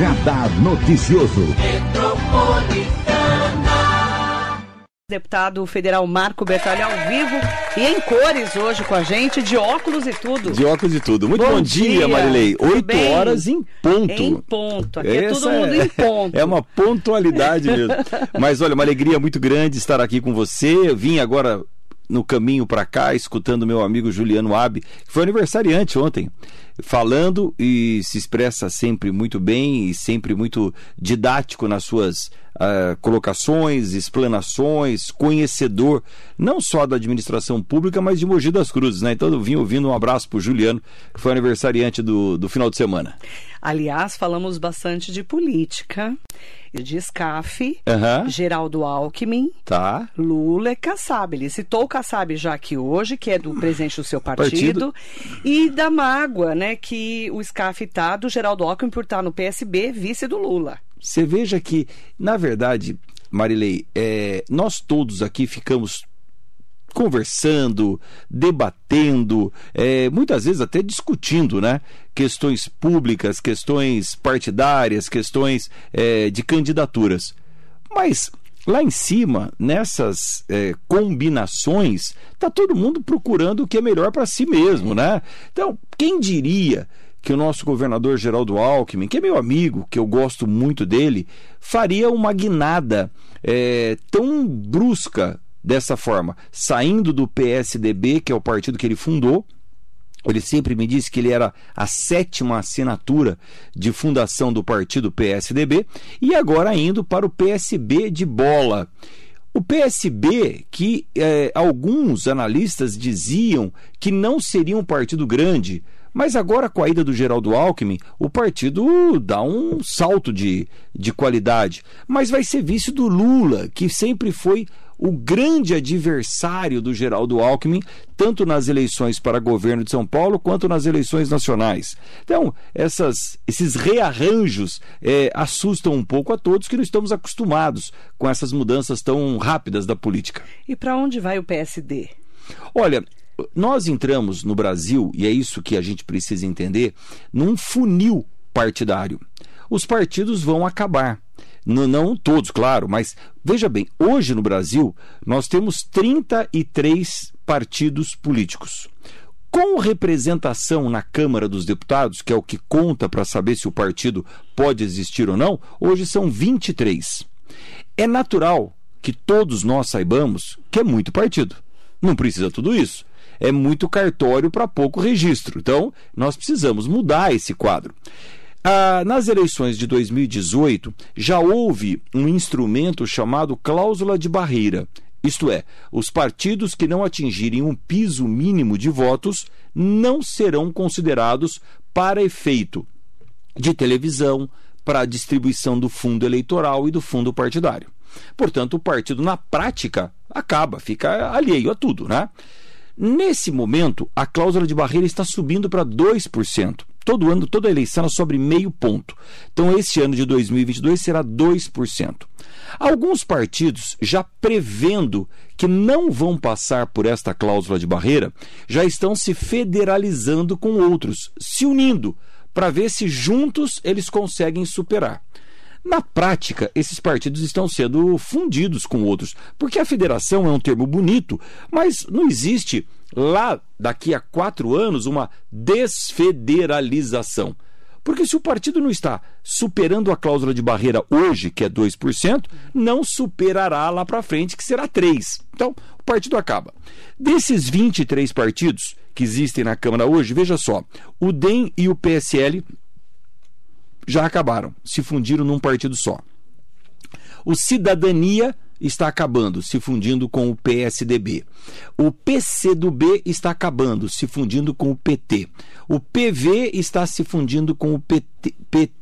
Radar Noticioso. Deputado federal Marco Bertalho ao vivo e em cores hoje com a gente, de óculos e tudo. De óculos e tudo. Muito bom, Bom dia, dia. Marilei. Oito horas em ponto. Em ponto. Aqui é Essa todo mundo em ponto. É uma pontualidade mesmo. Mas olha, uma alegria muito grande estar aqui com você. Eu vim agora no caminho para cá, escutando meu amigo Juliano Abi, que foi aniversariante ontem, falando e se expressa sempre muito bem e sempre muito didático nas suas ah, colocações, explanações, conhecedor não só da administração pública, mas de Mogi das Cruzes, né? Então eu vim ouvindo um abraço pro Juliano, que foi aniversariante do, do final de semana. Aliás, falamos bastante de política, de SCAF, Aham. Geraldo Alckmin, Tá. Lula e Kassab. Ele citou o Kassab já aqui hoje, que é do presidente do seu partido, Partido. e da mágoa, né, que o SCAF tá do Geraldo Alckmin por estar no PSB, vice do Lula. Você veja que, na verdade, Marilei, é, nós todos aqui ficamos conversando, debatendo, é, muitas vezes até discutindo, né? Questões públicas, questões partidárias, questões é, de candidaturas. Mas lá em cima, nessas é, combinações, tá todo mundo procurando o que é melhor para si mesmo, né? Então, quem diria que o nosso governador Geraldo Alckmin, que é meu amigo, que eu gosto muito dele, faria uma guinada é, tão brusca dessa forma, saindo do PSDB, que é o partido que ele fundou. Ele sempre me disse que ele era a sétima assinatura de fundação do partido PSDB e agora indo para o PSB de bola. O PSB, que eh, alguns analistas diziam que não seria um partido grande, mas agora com a ida do Geraldo Alckmin, o partido dá um salto de, de qualidade. Mas vai ser vice do Lula, que sempre foi o grande adversário do Geraldo Alckmin, tanto nas eleições para governo de São Paulo quanto nas eleições nacionais. Então, essas, esses rearranjos eh, assustam um pouco a todos que não estamos acostumados com essas mudanças tão rápidas da política. E para onde vai o PSD? Olha, nós entramos no Brasil, e é isso que a gente precisa entender, num funil partidário. Os partidos vão acabar. N- não todos, claro, mas veja bem, hoje no Brasil nós temos 33 partidos políticos. Com representação na Câmara dos Deputados, que é o que conta para saber se o partido pode existir ou não, hoje são 23. É natural que todos nós saibamos que é muito partido. Não precisa tudo isso. É muito cartório para pouco registro. Então, nós precisamos mudar esse quadro. Ah, nas eleições de 2018, já houve um instrumento chamado cláusula de barreira. Isto é, os partidos que não atingirem um piso mínimo de votos não serão considerados para efeito de televisão, para a distribuição do fundo eleitoral e do fundo partidário. Portanto, o partido, na prática, acaba, fica alheio a tudo, né? Nesse momento, a cláusula de barreira está subindo para 2%. Todo ano, toda eleição, ela sobe meio ponto. Então, esse ano de 2022 será 2%. Alguns partidos, já prevendo que não vão passar por esta cláusula de barreira, já estão se federalizando com outros, se unindo, para ver se juntos eles conseguem superar. Na prática, esses partidos estão sendo fundidos com outros, porque a federação é um termo bonito, mas não existe lá daqui a quatro anos uma desfederalização. Porque se o partido não está superando a cláusula de barreira hoje, que é 2%, não superará lá para frente, que será 3%. Então, o partido acaba. Desses 23 partidos que existem na Câmara hoje, veja só, o DEM e o PSL já acabaram, se fundiram num partido só. O Cidadania está acabando, se fundindo com o PSDB. O PCdoB está acabando, se fundindo com o PT. O PV está se fundindo com o PT. PT.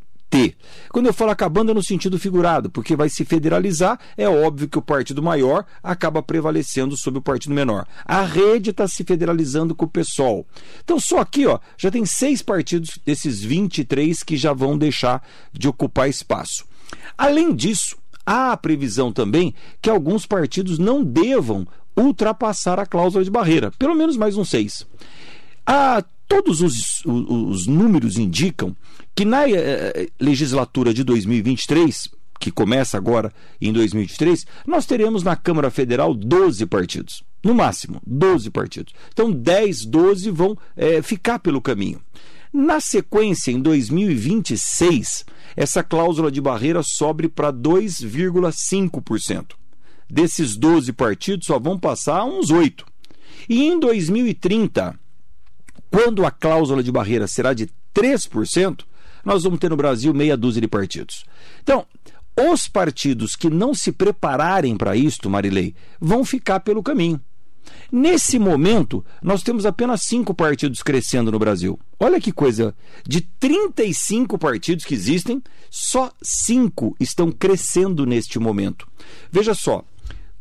Quando eu falo acabando é no sentido figurado, porque vai se federalizar, é óbvio que o partido maior acaba prevalecendo sobre o partido menor. A rede está se federalizando com o PSOL. Então, só aqui ó, já tem seis partidos desses 23 que já vão deixar de ocupar espaço. Além disso, há a previsão também que alguns partidos não devam ultrapassar a cláusula de barreira, pelo menos mais uns seis. Ah, todos os, os, os números indicam que na eh, legislatura de 2023, que começa agora em 2023, nós teremos na Câmara Federal 12 partidos. No máximo, 12 partidos. Então, 10, 12 vão é, ficar pelo caminho. Na sequência, em 2026, essa cláusula de barreira sobe para 2,5%. Desses 12 partidos, só vão passar uns 8. E em 2030, quando a cláusula de barreira será de 3%, nós vamos ter no Brasil meia dúzia de partidos. Então, os partidos que não se prepararem para isto, Marilei, vão ficar pelo caminho. Nesse momento, nós temos apenas cinco partidos crescendo no Brasil. Olha que coisa! De 35 partidos que existem, só cinco estão crescendo neste momento. Veja só: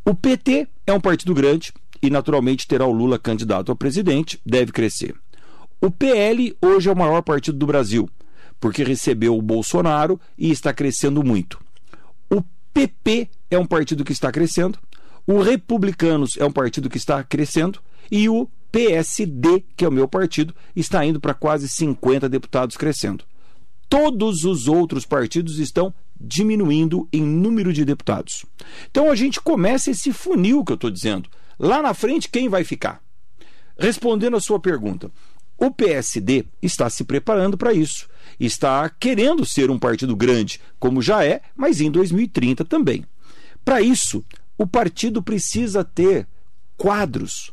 o PT é um partido grande e, naturalmente, terá o Lula candidato a presidente, deve crescer. O PL hoje é o maior partido do Brasil, porque recebeu o Bolsonaro e está crescendo muito. O PP é um partido que está crescendo, o Republicanos é um partido que está crescendo e o PSD, que é o meu partido, está indo para quase 50 deputados crescendo. Todos os outros partidos estão diminuindo em número de deputados. Então a gente começa esse funil que eu estou dizendo. Lá na frente, quem vai ficar? Respondendo a sua pergunta, o PSD está se preparando para isso. Está querendo ser um partido grande, como já é, mas em 2030 também. Para isso, o partido precisa ter quadros,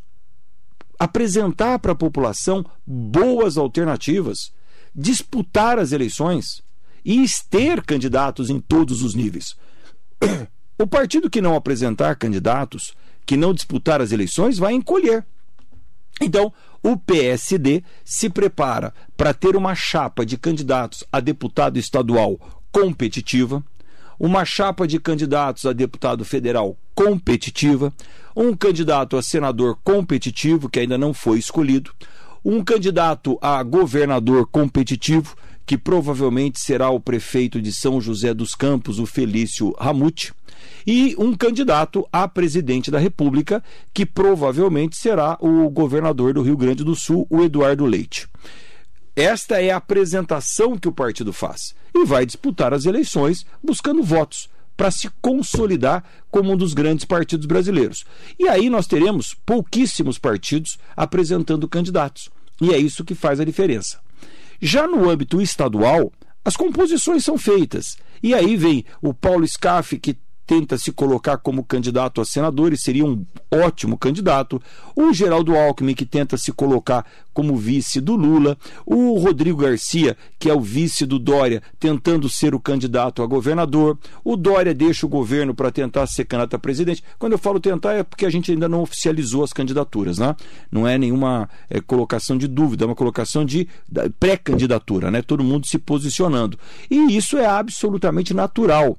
apresentar para a população boas alternativas, disputar as eleições e ter candidatos em todos os níveis. O partido que não apresentar candidatos, que não disputar as eleições, vai encolher. Então, o PSD se prepara para ter uma chapa de candidatos a deputado estadual competitiva, uma chapa de candidatos a deputado federal competitiva, um candidato a senador competitivo, que ainda não foi escolhido, um candidato a governador competitivo, que provavelmente será o prefeito de São José dos Campos, o Felício Ramute, e um candidato a presidente da República, que provavelmente será o governador do Rio Grande do Sul, o Eduardo Leite. Esta é a apresentação que o partido faz e vai disputar as eleições buscando votos para se consolidar como um dos grandes partidos brasileiros. E aí nós teremos pouquíssimos partidos apresentando candidatos. E é isso que faz a diferença. Já no âmbito estadual, as composições são feitas. E aí vem o Paulo Scaff, que tenta se colocar como candidato a senador e seria um ótimo candidato, o Geraldo Alckmin, que tenta se colocar como vice do Lula, o Rodrigo Garcia, que é o vice do Dória, tentando ser o candidato a governador, o Dória deixa o governo para tentar ser candidato a presidente. Quando eu falo tentar, é porque a gente ainda não oficializou as candidaturas, né? Não é nenhuma é, colocação de dúvida, é uma colocação de pré-candidatura, né? Todo mundo se posicionando. E isso é absolutamente natural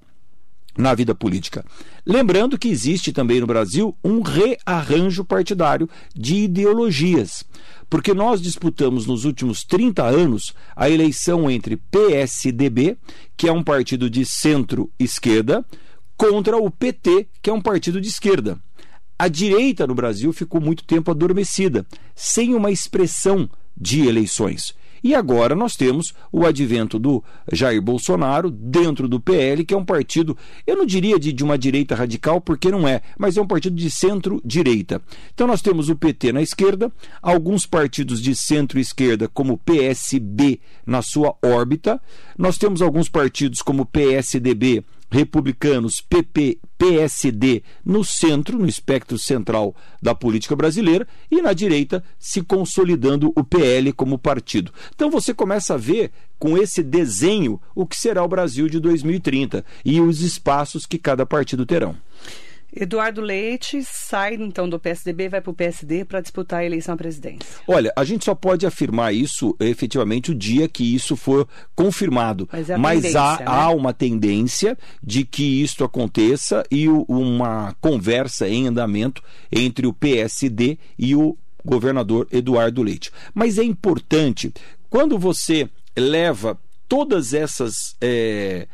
na vida política. Lembrando que existe também no Brasil um rearranjo partidário de ideologias, porque nós disputamos nos últimos 30 anos a eleição entre PSDB, que é um partido de centro-esquerda, contra o PT, que é um partido de esquerda. A direita no Brasil ficou muito tempo adormecida, sem uma expressão de eleições. E agora nós temos o advento do Jair Bolsonaro dentro do PL, que é um partido, eu não diria de, de uma direita radical, porque não é, mas é um partido de centro-direita. Então nós temos o PT na esquerda, alguns partidos de centro-esquerda, como PSB, na sua órbita, nós temos alguns partidos como PSDB republicanos, PP, PSD no centro, no espectro central da política brasileira, e na direita se consolidando o PL como partido. Então você começa a ver com esse desenho o que será o Brasil de 2030 e os espaços que cada partido terão. Eduardo Leite sai então do PSDB e vai para o PSD para disputar a eleição à presidência. Olha, a gente só pode afirmar isso efetivamente o dia que isso for confirmado. Mas, é Mas há, né? há, uma tendência de que isto aconteça e o, uma conversa em andamento entre o PSD e o governador Eduardo Leite. Mas é importante, quando você leva todas essas. É,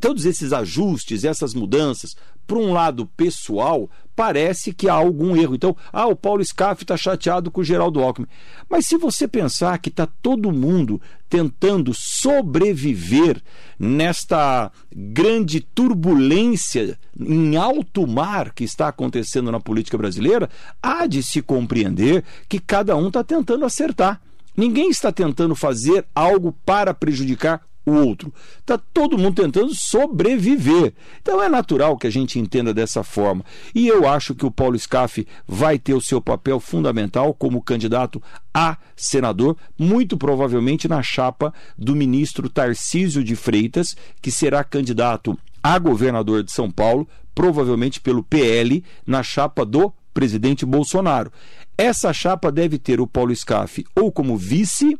todos esses ajustes, essas mudanças por um lado pessoal, parece que há algum erro. Então, ah, o Paulo Scaff está chateado com o Geraldo Alckmin. Mas se você pensar que está todo mundo tentando sobreviver nesta grande turbulência em alto mar que está acontecendo na política brasileira, há de se compreender que cada um está tentando acertar. Ninguém está tentando fazer algo para prejudicar o outro. Está todo mundo tentando sobreviver. Então é natural que a gente entenda dessa forma. E eu acho que o Paulo Scaff vai ter o seu papel fundamental como candidato a senador, muito provavelmente na chapa do ministro Tarcísio de Freitas, que será candidato a governador de São Paulo, provavelmente pelo PL, na chapa do presidente Bolsonaro. Essa chapa deve ter o Paulo Scaff ou como vice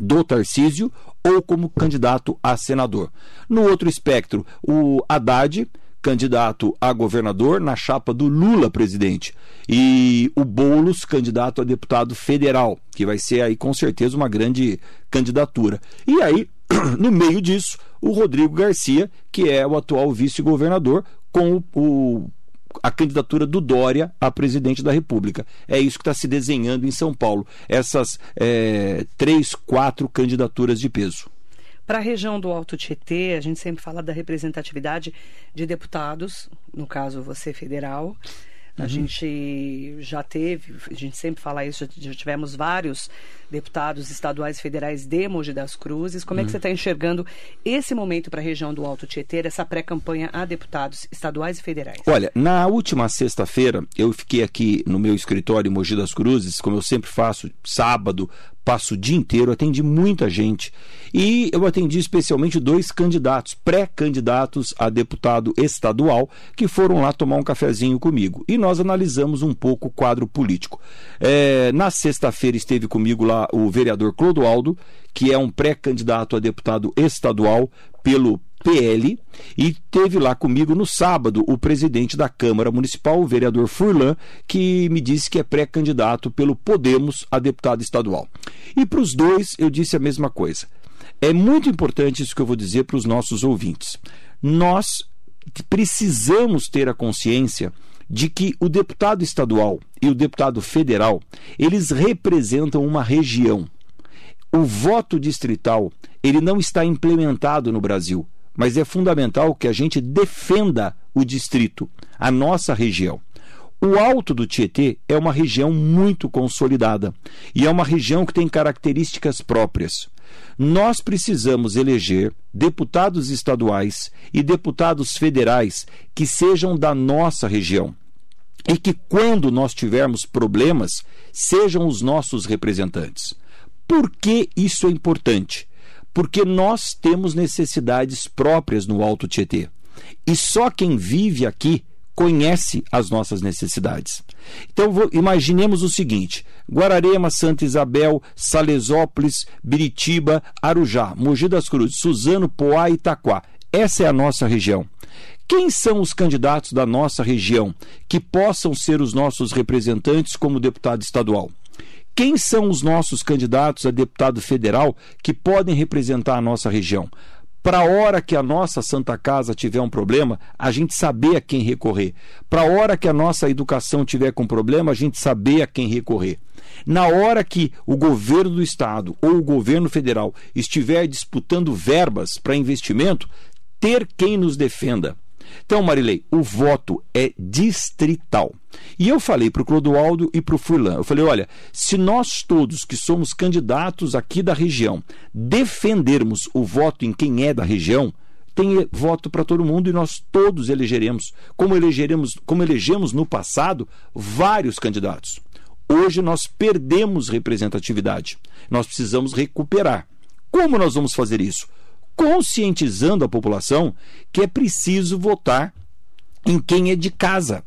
do Tarcísio ou como candidato a senador. No outro espectro, o Haddad, candidato a governador na chapa do Lula presidente. E o Boulos, candidato a deputado federal, que vai ser aí com certeza uma grande candidatura. E aí, no meio disso, o Rodrigo Garcia, que é o atual vice-governador, com o a candidatura do Dória a presidente da República. É isso que está se desenhando em São Paulo. Essas é, três, quatro candidaturas de peso. Para a região do Alto Tietê, a gente sempre fala da representatividade de deputados, no caso você federal, a uhum. gente já teve, a gente sempre fala isso, já tivemos vários deputados estaduais e federais de Mogi das Cruzes. Como uhum. é que uhum. você está enxergando esse momento para a região do Alto Tietê, essa pré-campanha a deputados estaduais e federais? Olha, na última sexta-feira, eu fiquei aqui no meu escritório em Mogi das Cruzes, como eu sempre faço, sábado, passo o dia inteiro, atendi muita gente. E eu atendi especialmente dois candidatos, pré-candidatos a deputado estadual, que foram lá tomar um cafezinho comigo. E nós analisamos um pouco o quadro político. É, na sexta-feira esteve comigo lá o vereador Clodoaldo, que é um pré-candidato a deputado estadual pelo PL e teve lá comigo no sábado o presidente da Câmara Municipal, o vereador Furlan, que me disse que é pré-candidato pelo Podemos a deputado estadual. E para os dois eu disse a mesma coisa. É muito importante isso que eu vou dizer para os nossos ouvintes. Nós precisamos ter a consciência de que o deputado estadual e o deputado federal, eles representam uma região. O voto distrital, ele não está implementado no Brasil mas é fundamental que a gente defenda o distrito, a nossa região. O Alto do Tietê é uma região muito consolidada e é uma região que tem características próprias. Nós precisamos eleger deputados estaduais e deputados federais que sejam da nossa região e que, quando nós tivermos problemas, sejam os nossos representantes. Por que isso é importante? Porque nós temos necessidades próprias no Alto Tietê. E só quem vive aqui conhece as nossas necessidades. Então, imaginemos o seguinte: Guararema, Santa Isabel, Salesópolis, Biritiba, Arujá, Mogi das Cruzes, Suzano, Poá e Itaquá. Essa é a nossa região. Quem são os candidatos da nossa região que possam ser os nossos representantes como deputado estadual? Quem são os nossos candidatos a deputado federal que podem representar a nossa região? Para a hora que a nossa Santa Casa tiver um problema, a gente saber a quem recorrer. Para a hora que a nossa educação tiver com problema, a gente saber a quem recorrer. Na hora que o governo do estado ou o governo federal estiver disputando verbas para investimento, ter quem nos defenda. Então, Marilei, o voto é distrital. E eu falei para o Clodoaldo e para o Furlan, eu falei, olha, se nós todos que somos candidatos aqui da região defendermos o voto em quem é da região, tem voto para todo mundo e nós todos elegeremos, como elegeremos, como elegemos no passado, vários candidatos. Hoje nós perdemos representatividade. Nós precisamos recuperar. Como nós vamos fazer isso? conscientizando a população que é preciso votar em quem é de casa.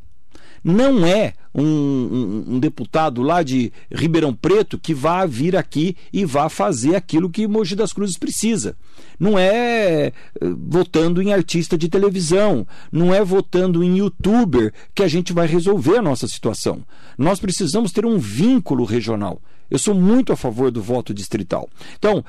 Não é um, um, um, deputado lá de Ribeirão Preto que vá vir aqui e vá fazer aquilo que Mogi das Cruzes precisa. Não é eh, votando em artista de televisão, não é votando em youtuber que a gente vai resolver a nossa situação. Nós precisamos ter um vínculo regional. Eu sou muito a favor do voto distrital. Então,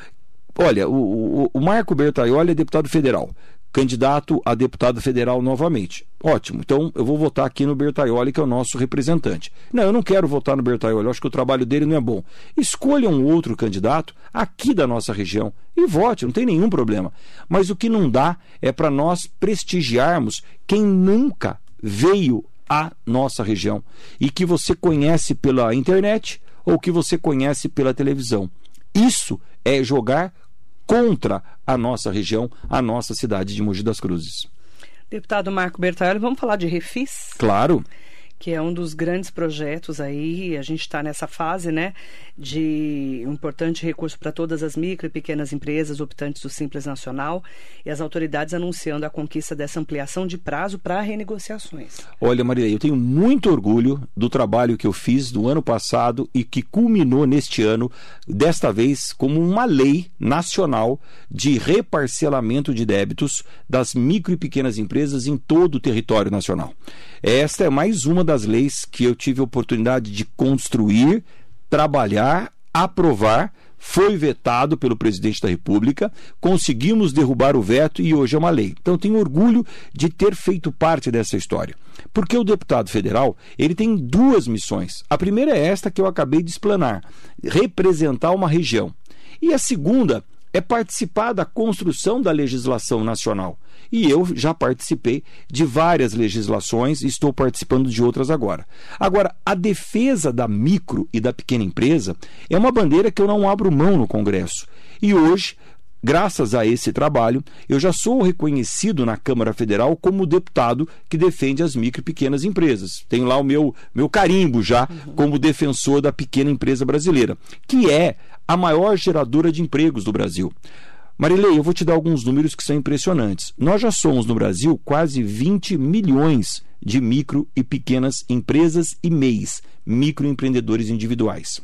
Olha, o, o, o Marco Bertaioli é deputado federal. Candidato a deputado federal novamente. Ótimo, então eu vou votar aqui no Bertaioli, que é o nosso representante. Não, eu não quero votar no Bertaioli, eu acho que o trabalho dele não é bom. Escolha um outro candidato aqui da nossa região e vote, não tem nenhum problema. Mas o que não dá é para nós prestigiarmos quem nunca veio à nossa região e que você conhece pela internet ou que você conhece pela televisão. Isso é jogar contra a nossa região, a nossa cidade de Mogi das Cruzes. Deputado Marco Bertaioli, vamos falar de refis? Claro que é um dos grandes projetos aí. A gente está nessa fase, né, de um importante recurso para todas as micro e pequenas empresas optantes do Simples Nacional e as autoridades anunciando a conquista dessa ampliação de prazo para renegociações. Olha, Maria, eu tenho muito orgulho do trabalho que eu fiz do ano passado e que culminou neste ano, desta vez como uma lei nacional de reparcelamento de débitos das micro e pequenas empresas em todo o território nacional. Esta é mais uma das leis que eu tive oportunidade de construir, trabalhar, aprovar. Foi vetado pelo presidente da República, conseguimos derrubar o veto e hoje é uma lei. Então tenho orgulho de ter feito parte dessa história. Porque o deputado federal, ele tem duas missões. A primeira é esta que eu acabei de explanar, representar uma região. E a segunda é participar da construção da legislação nacional. E eu já participei de várias legislações e estou participando de outras agora. Agora, a defesa da micro e da pequena empresa é uma bandeira que eu não abro mão no Congresso. E hoje Graças a esse trabalho, eu já sou reconhecido na Câmara Federal como deputado que defende as micro e pequenas empresas. Tenho lá o meu, meu carimbo já uhum. como defensor da pequena empresa brasileira, que é a maior geradora de empregos do Brasil. Marilei, eu vou te dar alguns números que são impressionantes. Nós já somos no Brasil quase 20 milhões de micro e pequenas empresas e MEIs, microempreendedores individuais.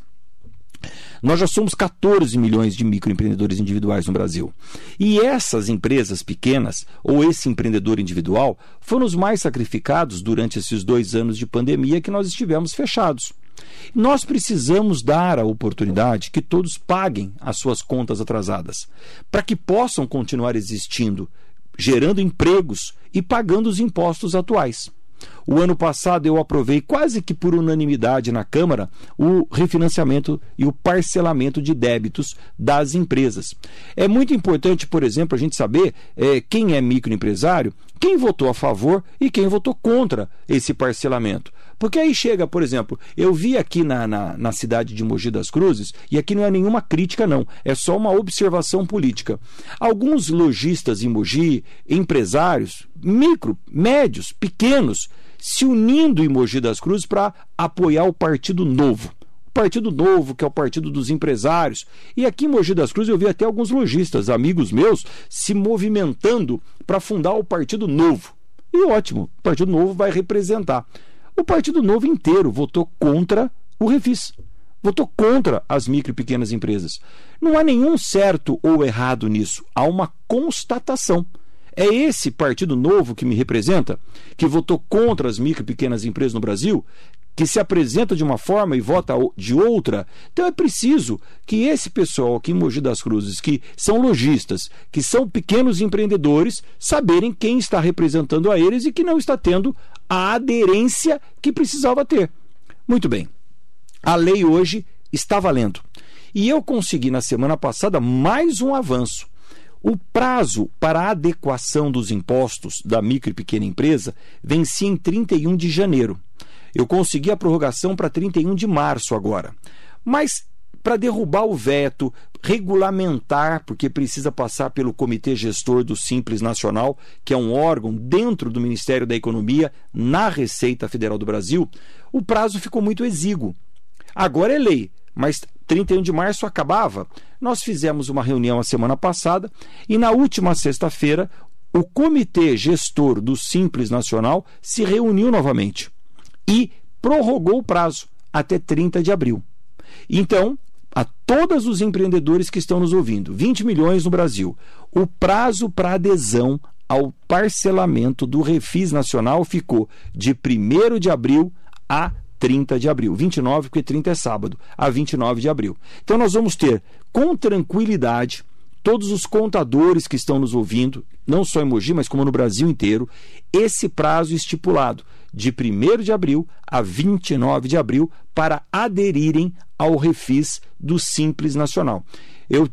Nós já somos 14 milhões de microempreendedores individuais no Brasil. E essas empresas pequenas, ou esse empreendedor individual, foram os mais sacrificados durante esses dois anos de pandemia que nós estivemos fechados. Nós precisamos dar a oportunidade que todos paguem as suas contas atrasadas, para que possam continuar existindo, gerando empregos e pagando os impostos atuais. O ano passado eu aprovei quase que por unanimidade na Câmara o refinanciamento e o parcelamento de débitos das empresas. É muito importante, por exemplo, a gente saber é, quem é microempresário, quem votou a favor e quem votou contra esse parcelamento. Porque aí chega, por exemplo, eu vi aqui na, na, na, cidade de Mogi das Cruzes, e aqui não é nenhuma crítica, não, é só uma observação política. Alguns lojistas em Mogi, empresários, micro, médios, pequenos, se unindo em Mogi das Cruzes para apoiar o Partido Novo. O Partido Novo, que é o partido dos empresários. E aqui em Mogi das Cruzes eu vi até alguns lojistas, amigos meus, se movimentando para fundar o Partido Novo. E ótimo, o Partido Novo vai representar. O Partido Novo inteiro votou contra o refis. Votou contra as micro e pequenas empresas. Não há nenhum certo ou errado nisso. Há uma constatação. É esse Partido Novo que me representa, que votou contra as micro e pequenas empresas no Brasil, que se apresenta de uma forma e vota de outra. Então é preciso que esse pessoal aqui em Mogi das Cruzes, que são lojistas, que são pequenos empreendedores, saberem quem está representando a eles e que não está tendo a aderência que precisava ter. Muito bem. A lei hoje está valendo. E eu consegui na semana passada mais um avanço. O prazo para a adequação dos impostos da micro e pequena empresa vencia em 31 de janeiro. Eu consegui a prorrogação para 31 de março agora. Mas para derrubar o veto, regulamentar, porque precisa passar pelo Comitê Gestor do Simples Nacional, que é um órgão dentro do Ministério da Economia, na Receita Federal do Brasil, o prazo ficou muito exíguo. Agora é lei, mas 31 de março acabava. Nós fizemos uma reunião a semana passada e na última sexta-feira o Comitê Gestor do Simples Nacional se reuniu novamente e prorrogou o prazo até 30 de abril. Então, a todos os empreendedores que estão nos ouvindo, 20 milhões no Brasil, o prazo para adesão ao parcelamento do Refis Nacional ficou de 1 de abril a 30 de abril. 29, porque 30 é sábado, a 29 de abril. Então nós vamos ter, com tranquilidade, todos os contadores que estão nos ouvindo, não só em Mogi, mas como no Brasil inteiro, esse prazo estipulado de 1 de abril a 29 de abril para aderirem ao refis do Simples Nacional. Eu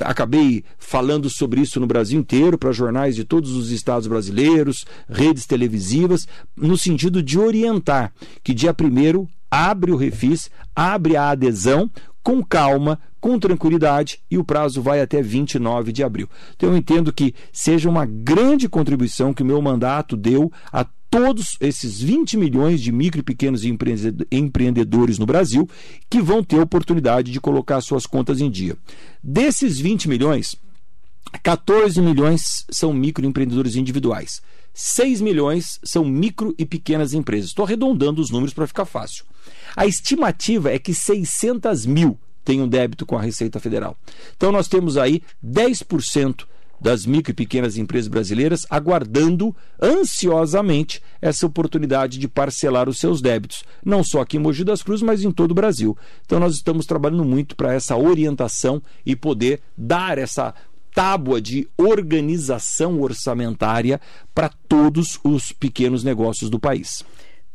acabei falando sobre isso no Brasil inteiro, para jornais de todos os estados brasileiros, redes televisivas, no sentido de orientar que dia 1 abre o refis, abre a adesão com calma, com tranquilidade e o prazo vai até 29 de abril. Então eu entendo que seja uma grande contribuição que o meu mandato deu a todos esses 20 milhões de micro e pequenos empreendedores no Brasil que vão ter oportunidade de colocar suas contas em dia. Desses 20 milhões, 14 milhões são microempreendedores individuais. 6 milhões são micro e pequenas empresas. Estou arredondando os números para ficar fácil. A estimativa é que 600 mil tenham débito com a Receita Federal. Então nós temos aí 10% das micro e pequenas empresas brasileiras aguardando ansiosamente essa oportunidade de parcelar os seus débitos, não só aqui em Mogi das Cruzes, mas em todo o Brasil. Então nós estamos trabalhando muito para essa orientação e poder dar essa tábua de organização orçamentária para todos os pequenos negócios do país.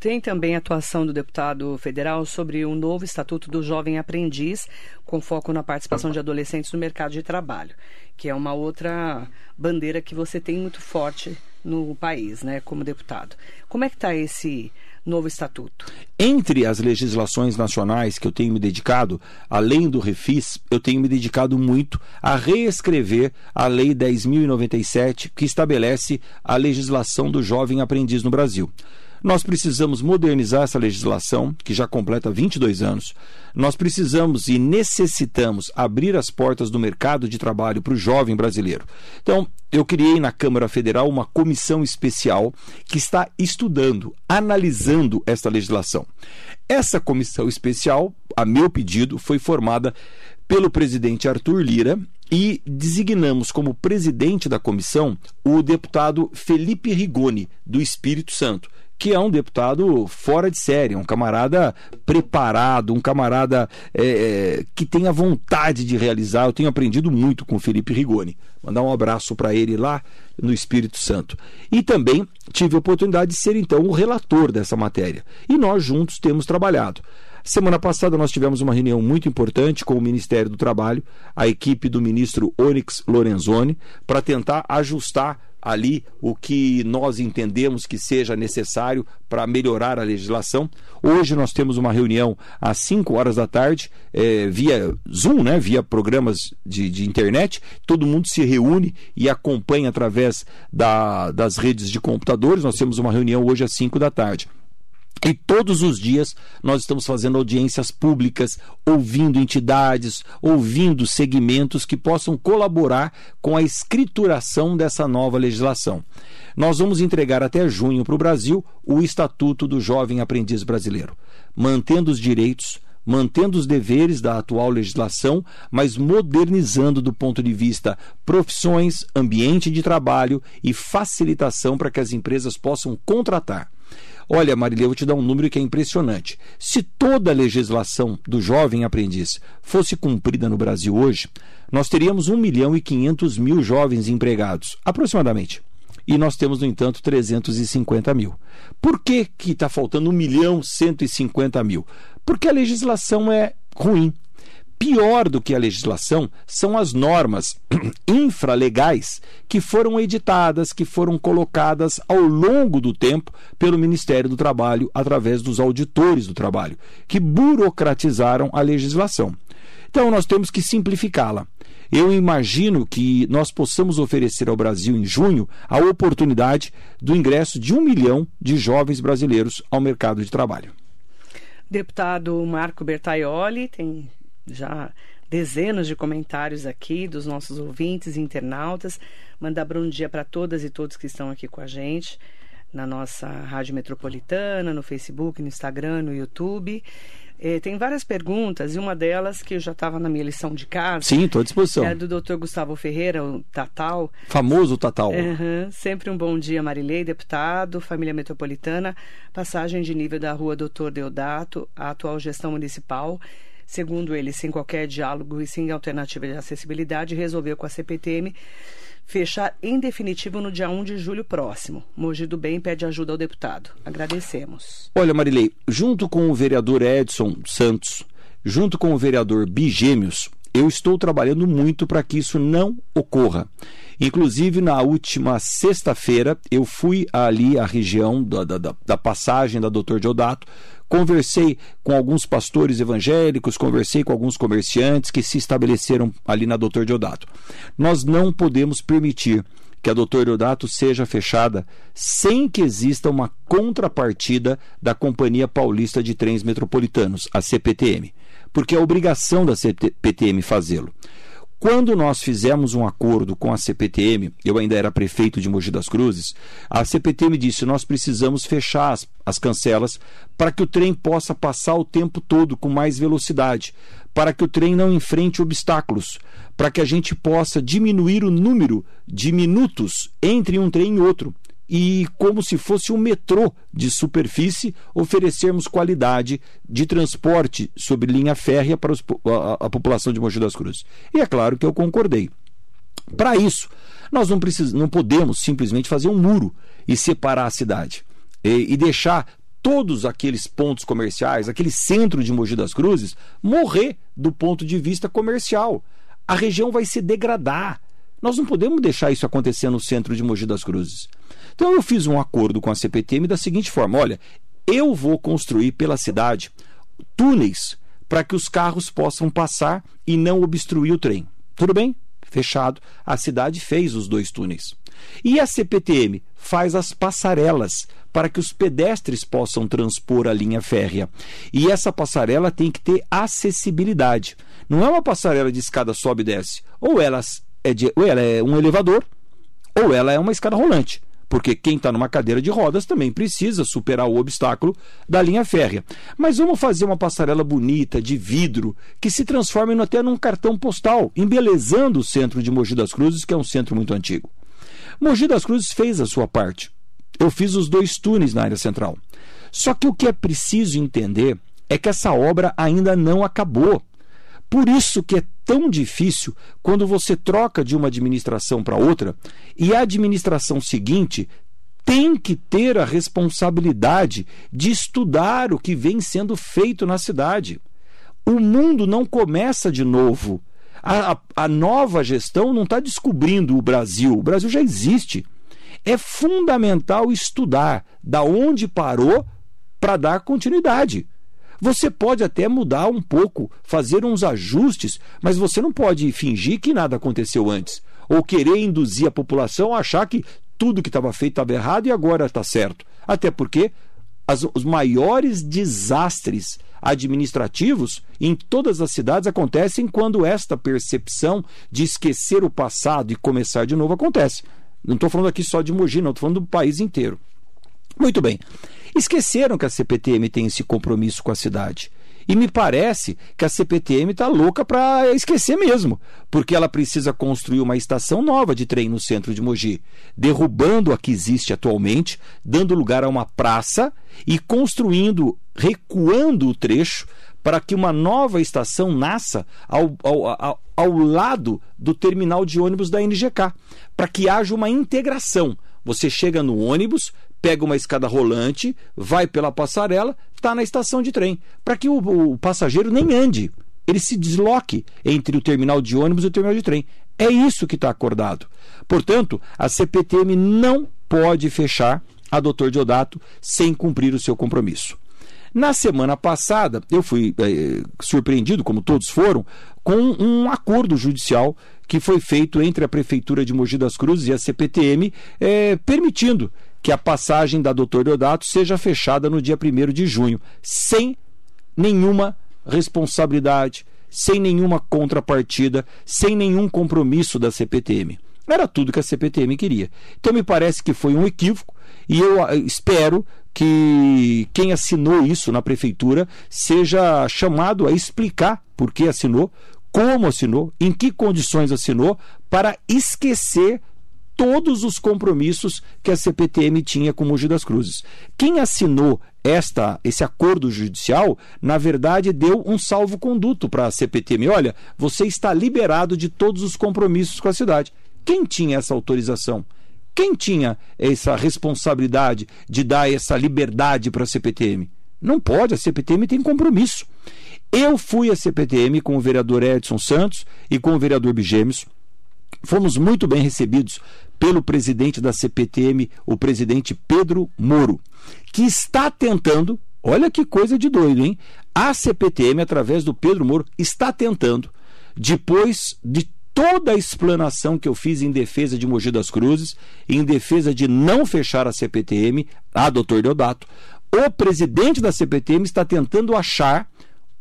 Tem também a atuação do deputado federal sobre um novo estatuto do jovem aprendiz, com foco na participação de adolescentes no mercado de trabalho, que é uma outra bandeira que você tem muito forte no país, né, como deputado. Como é que está esse novo estatuto? Entre as legislações nacionais que eu tenho me dedicado, além do refis, eu tenho me dedicado muito a reescrever a Lei 10.097, que estabelece a legislação do jovem aprendiz no Brasil. Nós precisamos modernizar essa legislação, que já completa 22 anos. Nós precisamos e necessitamos abrir as portas do mercado de trabalho para o jovem brasileiro. Então, eu criei na Câmara Federal uma comissão especial que está estudando, analisando esta legislação. Essa comissão especial, a meu pedido, foi formada pelo presidente Arthur Lira e designamos como presidente da comissão o deputado Felipe Rigoni, do Espírito Santo que é um deputado fora de série, um camarada preparado, um camarada é, é, que tem a vontade de realizar. Eu tenho aprendido muito com o Felipe Rigoni. Mandar um abraço para ele lá no Espírito Santo. E também tive a oportunidade de ser então o relator dessa matéria. E nós juntos temos trabalhado. Semana passada nós tivemos uma reunião muito importante com o Ministério do Trabalho, a equipe do ministro Onyx Lorenzoni, para tentar ajustar ali o que nós entendemos que seja necessário para melhorar a legislação. Hoje nós temos uma reunião às 5 horas da tarde, é, via Zoom, né, via programas de, de, internet. Todo mundo se reúne e acompanha através da, das redes de computadores. Nós temos uma reunião hoje às 5 da tarde. E todos os dias nós estamos fazendo audiências públicas, ouvindo entidades, ouvindo segmentos que possam colaborar com a escrituração dessa nova legislação. Nós vamos entregar até junho para o Brasil o Estatuto do Jovem Aprendiz Brasileiro, mantendo os direitos, mantendo os deveres da atual legislação, mas modernizando do ponto de vista profissões, ambiente de trabalho e facilitação para que as empresas possam contratar. Olha, Marília, eu vou te dar um número que é impressionante. Se toda a legislação do jovem aprendiz fosse cumprida no Brasil hoje, nós teríamos 1 milhão e 500 mil jovens empregados, aproximadamente. E nós temos, no entanto, 350 mil. Por que está faltando 1 milhão e 150 mil? Porque a legislação é ruim. Pior do que a legislação são as normas infralegais que foram editadas, que foram colocadas ao longo do tempo pelo Ministério do Trabalho através dos auditores do trabalho, que burocratizaram a legislação. Então nós temos que simplificá-la. Eu imagino que nós possamos oferecer ao Brasil em junho a oportunidade do ingresso de um milhão de jovens brasileiros ao mercado de trabalho. Deputado Marco Bertaioli tem já dezenas de comentários aqui dos nossos ouvintes e internautas. Mandar bom dia para todas e todos que estão aqui com a gente na nossa Rádio Metropolitana, no Facebook, no Instagram, no YouTube. É, tem várias perguntas e uma delas que eu já estava na minha lição de casa. Sim, estou à disposição. É do Dr. Gustavo Ferreira, o Tatal. Famoso Tatal. Uhum, sempre um bom dia, Marilei, deputado, família metropolitana, passagem de nível da rua Doutor Deodato, a atual gestão municipal Segundo ele, sem qualquer diálogo e sem alternativa de acessibilidade, resolveu com a CPTM fechar em definitivo no dia 1 de julho próximo. Mogi do Bem pede ajuda ao deputado. Agradecemos. Olha, Marilei, junto com o vereador Edson Santos, junto com o vereador Bigêmeos, eu estou trabalhando muito para que isso não ocorra. Inclusive, na última sexta-feira, eu fui ali à região da, da, da passagem da Doutor Deodato, conversei com alguns pastores evangélicos, conversei com alguns comerciantes que se estabeleceram ali na Doutor Deodato. Nós não podemos permitir que a Doutor Deodato seja fechada sem que exista uma contrapartida da Companhia Paulista de Trens Metropolitanos, a CPTM, porque é obrigação da CPTM fazê-lo. Quando nós fizemos um acordo com a CPTM, eu ainda era prefeito de Mogi das Cruzes, a CPTM disse: nós precisamos fechar as, as cancelas para que o trem possa passar o tempo todo com mais velocidade, para que o trem não enfrente obstáculos, para que a gente possa diminuir o número de minutos entre um trem e outro e, como se fosse um metrô de superfície, oferecermos qualidade de transporte sobre linha férrea para os, a, a, população de Mogi das Cruzes. E é claro que eu concordei. Para isso, nós não, precis, não podemos simplesmente fazer um muro e separar a cidade e, e deixar todos aqueles pontos comerciais, aquele centro de Mogi das Cruzes, morrer do ponto de vista comercial. A região vai se degradar. Nós não podemos deixar isso acontecer no centro de Mogi das Cruzes. Então eu fiz um acordo com a CPTM da seguinte forma: olha, eu vou construir pela cidade túneis para que os carros possam passar e não obstruir o trem. Tudo bem? Fechado. A cidade fez os dois túneis. E a CPTM faz as passarelas para que os pedestres possam transpor a linha férrea. E essa passarela tem que ter acessibilidade. Não é uma passarela de escada sobe e desce. Ou ela é, de, ou ela é um elevador, ou ela é uma escada rolante porque quem está numa cadeira de rodas também precisa superar o obstáculo da linha férrea. Mas vamos fazer uma passarela bonita, de vidro, que se transforme até num cartão postal, embelezando o centro de Mogi das Cruzes, que é um centro muito antigo. Mogi das Cruzes fez a sua parte. Eu fiz os dois túneis na área central. Só que o que é preciso entender é que essa obra ainda não acabou. Por isso que é tão difícil quando você troca de uma administração para outra e a administração seguinte tem que ter a responsabilidade de estudar o que vem sendo feito na cidade. O mundo não começa de novo. A, a, a nova gestão não está descobrindo o Brasil. O Brasil já existe. É fundamental estudar da onde parou para dar continuidade. Você pode até mudar um pouco, fazer uns ajustes, mas você não pode fingir que nada aconteceu antes. Ou querer induzir a população a achar que tudo que estava feito estava errado e agora está certo. Até porque as, os maiores desastres administrativos em todas as cidades acontecem quando esta percepção de esquecer o passado e começar de novo acontece. Não estou falando aqui só de Mogi, não, estou falando do país inteiro. Muito bem. Esqueceram que a CPTM tem esse compromisso com a cidade. E me parece que a CPTM está louca para esquecer mesmo, porque ela precisa construir uma estação nova de trem no centro de Mogi, derrubando a que existe atualmente, dando lugar a uma praça e construindo, recuando o trecho para que uma nova estação nasça ao, ao, ao, ao lado do terminal de ônibus da NGK, para que haja uma integração. Você chega no ônibus, pega uma escada rolante, vai pela passarela, está na estação de trem, para que o, o, passageiro nem ande, ele se desloque entre o terminal de ônibus e o terminal de trem. É isso que está acordado. Portanto, a CPTM não pode fechar a Doutor Diodato sem cumprir o seu compromisso. Na semana passada, eu fui é, surpreendido, como todos foram, com um acordo judicial que foi feito entre a Prefeitura de Mogi das Cruzes e a CPTM, é, permitindo que a passagem da Doutor Deodato seja fechada no dia 1 de junho, sem nenhuma responsabilidade, sem nenhuma contrapartida, sem nenhum compromisso da CPTM. Era tudo que a CPTM queria. Então me parece que foi um equívoco e eu ah, espero que quem assinou isso na prefeitura seja chamado a explicar por que assinou, como assinou, em que condições assinou, para esquecer todos os compromissos que a CPTM tinha com Mogi das Cruzes. Quem assinou esta, esse acordo judicial, na verdade, deu um salvo-conduto para a CPTM. Olha, você está liberado de todos os compromissos com a cidade. Quem tinha essa autorização? Quem tinha essa responsabilidade de dar essa liberdade para a CPTM? Não pode, a CPTM tem compromisso. Eu fui à CPTM com o vereador Edson Santos e com o vereador Bigêmeos. Fomos muito bem recebidos pelo presidente da CPTM, o presidente Pedro Moro, que está tentando, olha que coisa de doido, hein? A CPTM, através do Pedro Moro, está tentando, depois de toda a explanação que eu fiz em defesa de Mogi das Cruzes, em defesa de não fechar a CPTM, a doutor Deodato, o presidente da CPTM está tentando achar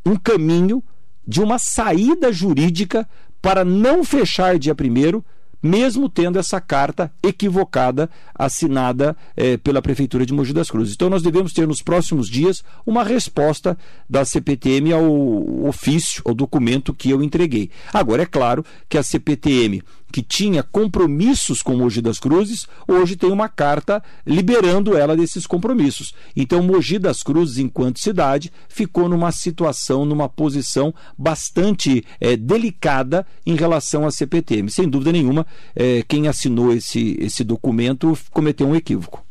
um caminho de uma saída jurídica para não fechar dia primeiro mesmo tendo essa carta equivocada assinada eh, pela Prefeitura de Mogi das Cruzes. Então, nós devemos ter nos próximos dias uma resposta da CPTM ao ofício, ao documento que eu entreguei. Agora, é claro que a CPTM que tinha compromissos com Mogi das Cruzes, hoje tem uma carta liberando ela desses compromissos. Então, Mogi das Cruzes, enquanto cidade, ficou numa situação, numa posição bastante é, delicada em relação à CPTM. Sem dúvida nenhuma, é, quem assinou esse, esse documento cometeu um equívoco.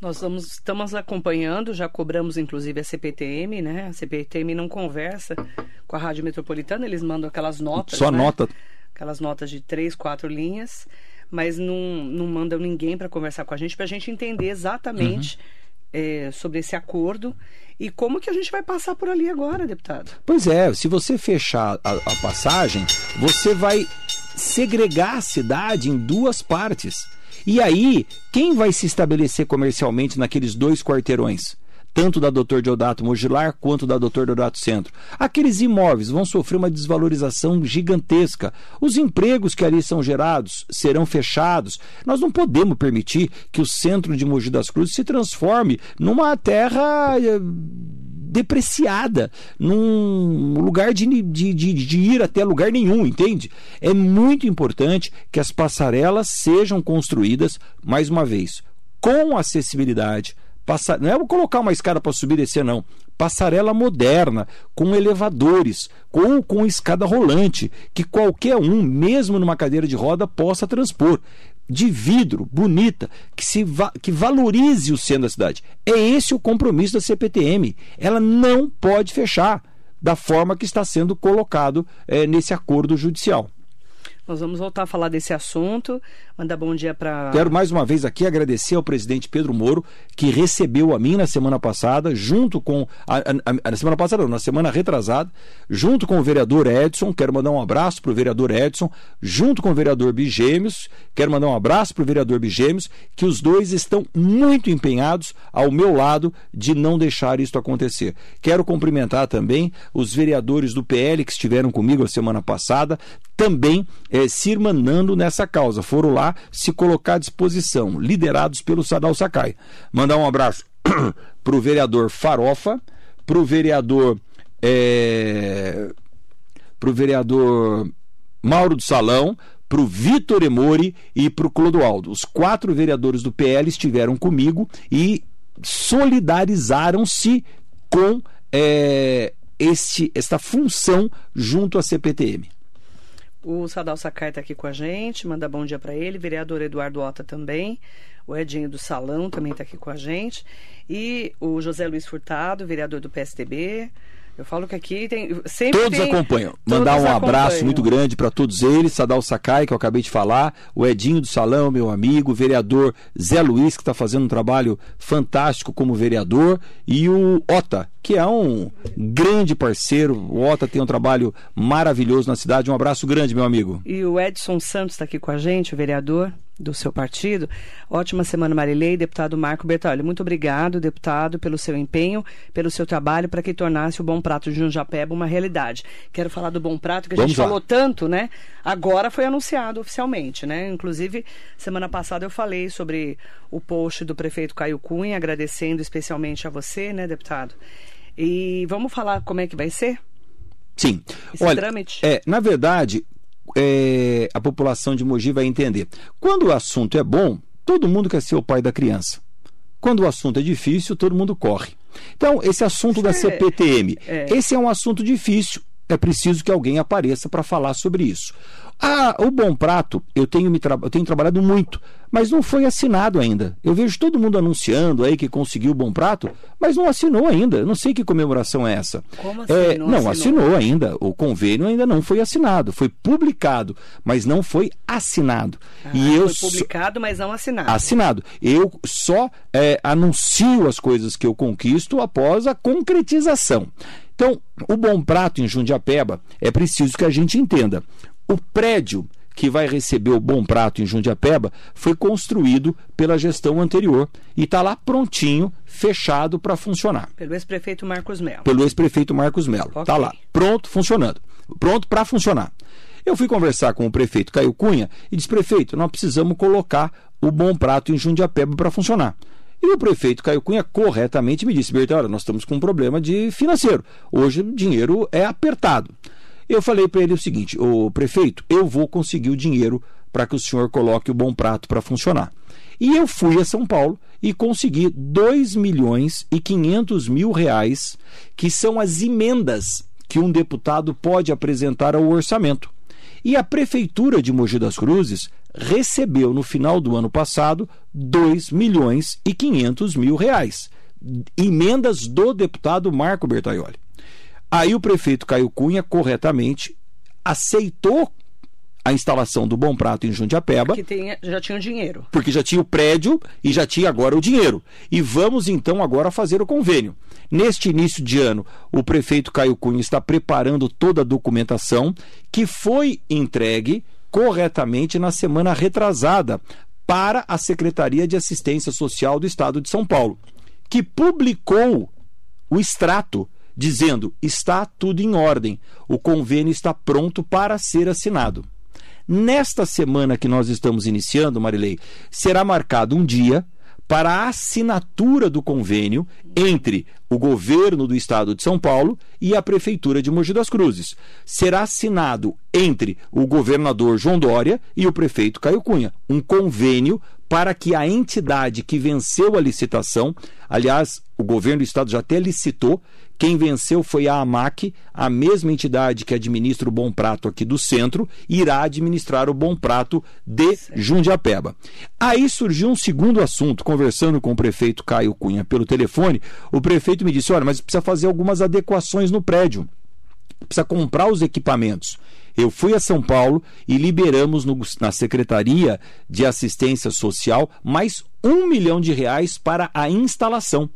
Nós vamos, estamos acompanhando, já cobramos inclusive a CPTM, né? A CPTM não conversa com a Rádio Metropolitana, eles mandam aquelas notas. Só né? nota aquelas notas de três, quatro linhas, mas não, não mandam ninguém para conversar com a gente, para a gente entender exatamente uhum. é, sobre esse acordo e como que a gente vai passar por ali agora, deputado. Pois é, se você fechar a, a passagem, você vai segregar a cidade em duas partes. E aí, quem vai se estabelecer comercialmente naqueles dois quarteirões? Tanto da Dr. Deodato Mogilar quanto da Dr. Deodato Centro. Aqueles imóveis vão sofrer uma desvalorização gigantesca. Os empregos que ali são gerados serão fechados. Nós não podemos permitir que o centro de Mogi das Cruzes se transforme numa terra eh, depreciada, num lugar de, de, de, de, ir até lugar nenhum, entende? É muito importante que as passarelas sejam construídas, mais uma vez, com acessibilidade, Passar... Não é colocar uma escada para subir e descer, não. Passarela moderna, com elevadores, com, com escada rolante, que qualquer um, mesmo numa cadeira de roda, possa transpor. De vidro, bonita, que, se va... que valorize o centro da cidade. É esse o compromisso da CPTM. Ela não pode fechar da forma que está sendo colocado é, nesse acordo judicial. Nós vamos voltar a falar desse assunto. Bom dia para. Quero mais uma vez aqui agradecer ao presidente Pedro Moro, que recebeu a mim na semana passada, junto com. A, a, a, na semana passada, não, na semana retrasada, junto com o vereador Edson. Quero mandar um abraço para o vereador Edson, junto com o vereador Bigêmeos. Quero mandar um abraço para o vereador Bigêmeos, que os dois estão muito empenhados ao meu lado de não deixar isso acontecer. Quero cumprimentar também os vereadores do PL que estiveram comigo a semana passada, também eh, se irmanando nessa causa. Foram lá se colocar à disposição, liderados pelo Sadal Sakai. Mandar um abraço para o vereador Farofa, para o vereador. É, para o vereador Mauro do Salão, para o Vitor Emori e para o Clodoaldo. Os quatro vereadores do PL estiveram comigo e solidarizaram-se com é, este, esta função junto à CPTM. O Sadal Sakai está aqui com a gente, manda bom dia para ele. Vereador Eduardo Ota também. O Edinho do Salão também está aqui com a gente. E o José Luiz Furtado, vereador do PSDB. Eu falo que aqui tem. Sempre todos tem, acompanham. Mandar um abraço muito grande para todos eles. Sadal Sakai, que eu acabei de falar. O Edinho do Salão, meu amigo. O vereador Zé Luiz, que está fazendo um trabalho fantástico como vereador. E o Ota, que é um grande parceiro. O Ota tem um trabalho maravilhoso na cidade. Um abraço grande, meu amigo. E o Edson Santos está aqui com a gente, o vereador do seu partido. Ótima semana, Marilei. Deputado Marco Bertolli, muito obrigado, deputado, pelo seu empenho, pelo seu trabalho para que tornasse o Bom Prato de Junjapeba uma realidade. Quero falar do Bom Prato, que a Vamos gente lá. falou tanto, né? Agora foi anunciado oficialmente, né? Inclusive, semana passada eu falei sobre o post do prefeito Caio Cunha, agradecendo especialmente a você, né, deputado? E vamos falar como é que vai ser? Sim. Esse Olha, trâmite? É, na verdade, é, a população de Mogi vai entender. Quando o assunto é bom, todo mundo quer ser o pai da criança. Quando o assunto é difícil, todo mundo corre. Então, esse assunto da CPTM, é. esse é um assunto difícil. É preciso que alguém apareça para falar sobre isso. Ah, o Bom Prato, eu tenho, me tra... eu tenho trabalhado muito, mas não foi assinado ainda. Eu vejo todo mundo anunciando aí que conseguiu o Bom Prato, mas não assinou ainda. Eu não sei que comemoração é essa. Como assim? É, não, não assinou? assinou ainda. O convênio ainda não foi assinado. Foi publicado, mas não foi assinado. Ah, e eu foi publicado, mas não assinado. Assinado. Eu só é, anuncio as coisas que eu conquisto após a concretização. Então, o Bom Prato em Jundiapeba é preciso que a gente entenda. O prédio que vai receber o Bom Prato em Jundiapeba foi construído pela gestão anterior e está lá prontinho, fechado para funcionar. Pelo ex-prefeito Marcos Melo. Pelo ex-prefeito Marcos Melo. Está okay. lá, pronto, funcionando. Pronto para funcionar. Eu fui conversar com o prefeito Caio Cunha e disse: prefeito, nós precisamos colocar o Bom Prato em Jundiapeba para funcionar. E o prefeito Caio Cunha corretamente me disse: Berta, olha, nós estamos com um problema de financeiro. Hoje o dinheiro é apertado. Eu falei para ele o seguinte: o prefeito, eu vou conseguir o dinheiro para que o senhor coloque o bom prato para funcionar. E eu fui a São Paulo e consegui 2 milhões e 500 mil reais, que são as emendas que um deputado pode apresentar ao orçamento. E a Prefeitura de Mogi das Cruzes recebeu no final do ano passado 2 milhões e 500 mil reais. Emendas do deputado Marco Bertaioli. Aí o prefeito Caio Cunha, corretamente, aceitou a instalação do Bom Prato em Jundiapeba. Porque tem, já tinha o dinheiro. Porque já tinha o prédio e já tinha agora o dinheiro. E vamos então agora fazer o convênio. Neste início de ano, o prefeito Caio Cunha está preparando toda a documentação que foi entregue corretamente na semana retrasada para a Secretaria de Assistência Social do Estado de São Paulo, que publicou o extrato dizendo: está tudo em ordem, o convênio está pronto para ser assinado. Nesta semana que nós estamos iniciando, Marilei, será marcado um dia para a assinatura do convênio entre o governo do estado de São Paulo e a prefeitura de Mogi das Cruzes. Será assinado entre o governador João Dória e o prefeito Caio Cunha um convênio para que a entidade que venceu a licitação, aliás, o governo do estado já até licitou, quem venceu foi a AMAC, a mesma entidade que administra o Bom Prato aqui do centro, irá administrar o Bom Prato de Jundiapeba. Aí surgiu um segundo assunto, conversando com o prefeito Caio Cunha pelo telefone, o prefeito me disse: olha, mas precisa fazer algumas adequações no prédio precisa comprar os equipamentos. Eu fui a São Paulo e liberamos no, na Secretaria de Assistência Social mais um milhão de reais para a instalação